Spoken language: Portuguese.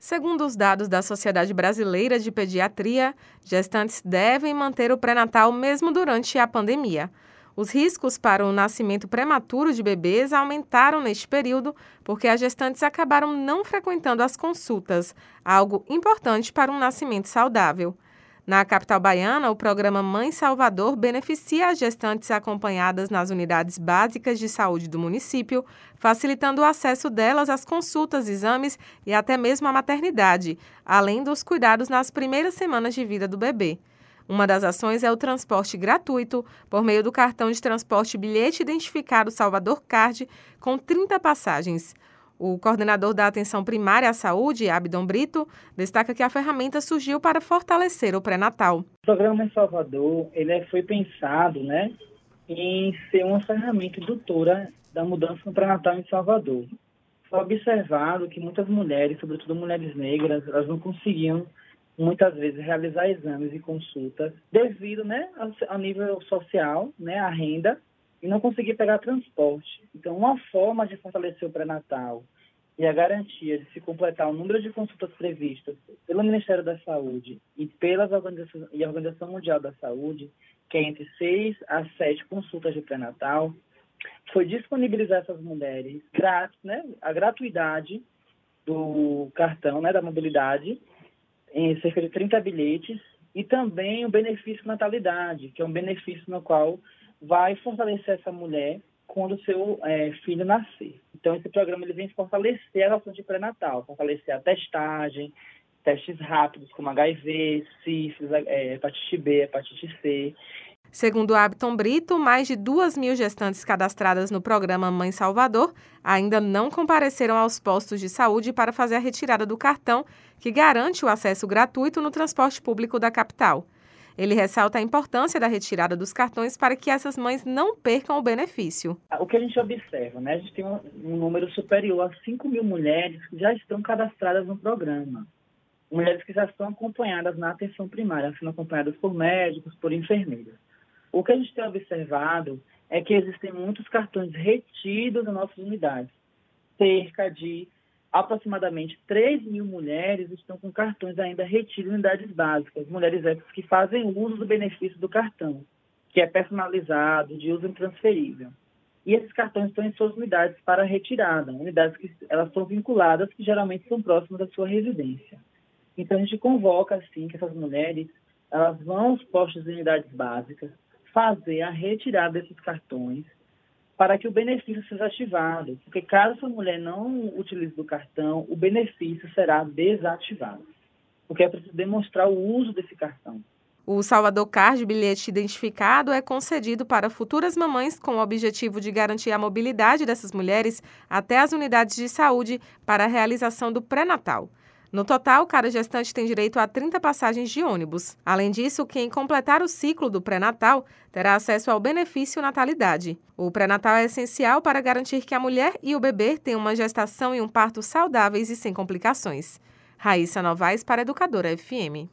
Segundo os dados da Sociedade Brasileira de Pediatria, gestantes devem manter o pré-natal mesmo durante a pandemia. Os riscos para o nascimento prematuro de bebês aumentaram neste período porque as gestantes acabaram não frequentando as consultas, algo importante para um nascimento saudável. Na capital baiana, o programa Mãe Salvador beneficia as gestantes acompanhadas nas unidades básicas de saúde do município, facilitando o acesso delas às consultas, exames e até mesmo à maternidade, além dos cuidados nas primeiras semanas de vida do bebê. Uma das ações é o transporte gratuito por meio do cartão de transporte bilhete identificado Salvador Card com 30 passagens. O coordenador da Atenção Primária à Saúde, Abdon Brito, destaca que a ferramenta surgiu para fortalecer o pré-natal. O programa em Salvador ele é, foi pensado né, em ser uma ferramenta indutora da mudança no pré-natal em Salvador. Foi observado que muitas mulheres, sobretudo mulheres negras, elas não conseguiam muitas vezes realizar exames e consultas devido né, ao, nível social, né, à renda e não conseguir pegar transporte. Então, uma forma de fortalecer o pré-natal e a garantia de se completar o número de consultas previstas pelo Ministério da Saúde e pela Organização, e a Organização Mundial da Saúde, que é entre seis a sete consultas de pré-natal, foi disponibilizar essas mulheres grátis, né, a gratuidade do cartão né, da mobilidade em cerca de 30 bilhetes e também o benefício natalidade, que é um benefício no qual vai fortalecer essa mulher quando o seu é, filho nascer. Então, esse programa ele vem fortalecer a relação de pré-natal, fortalecer a testagem, testes rápidos como HIV, sífilis, é, hepatite B, hepatite C. Segundo Abton Brito, mais de duas mil gestantes cadastradas no programa Mãe Salvador ainda não compareceram aos postos de saúde para fazer a retirada do cartão, que garante o acesso gratuito no transporte público da capital. Ele ressalta a importância da retirada dos cartões para que essas mães não percam o benefício. O que a gente observa, né? A gente tem um, um número superior a 5 mil mulheres que já estão cadastradas no programa. Mulheres que já estão acompanhadas na atenção primária, sendo acompanhadas por médicos, por enfermeiras. O que a gente tem observado é que existem muitos cartões retidos nas nossas unidades. Cerca de aproximadamente 3 mil mulheres estão com cartões ainda retidos em unidades básicas, mulheres essas que fazem uso do benefício do cartão, que é personalizado, de uso intransferível. E esses cartões estão em suas unidades para retirada, unidades que elas são vinculadas, que geralmente são próximas da sua residência. Então a gente convoca assim que essas mulheres elas vão aos postos de unidades básicas fazer a retirada desses cartões para que o benefício seja ativado. Porque caso essa mulher não utilize o cartão, o benefício será desativado. Porque é preciso demonstrar o uso desse cartão. O Salvador Card, bilhete identificado, é concedido para futuras mamães com o objetivo de garantir a mobilidade dessas mulheres até as unidades de saúde para a realização do pré-natal. No total, cada gestante tem direito a 30 passagens de ônibus. Além disso, quem completar o ciclo do pré-natal terá acesso ao benefício natalidade. O pré-natal é essencial para garantir que a mulher e o bebê tenham uma gestação e um parto saudáveis e sem complicações. Raíssa Novaes para Educadora FM.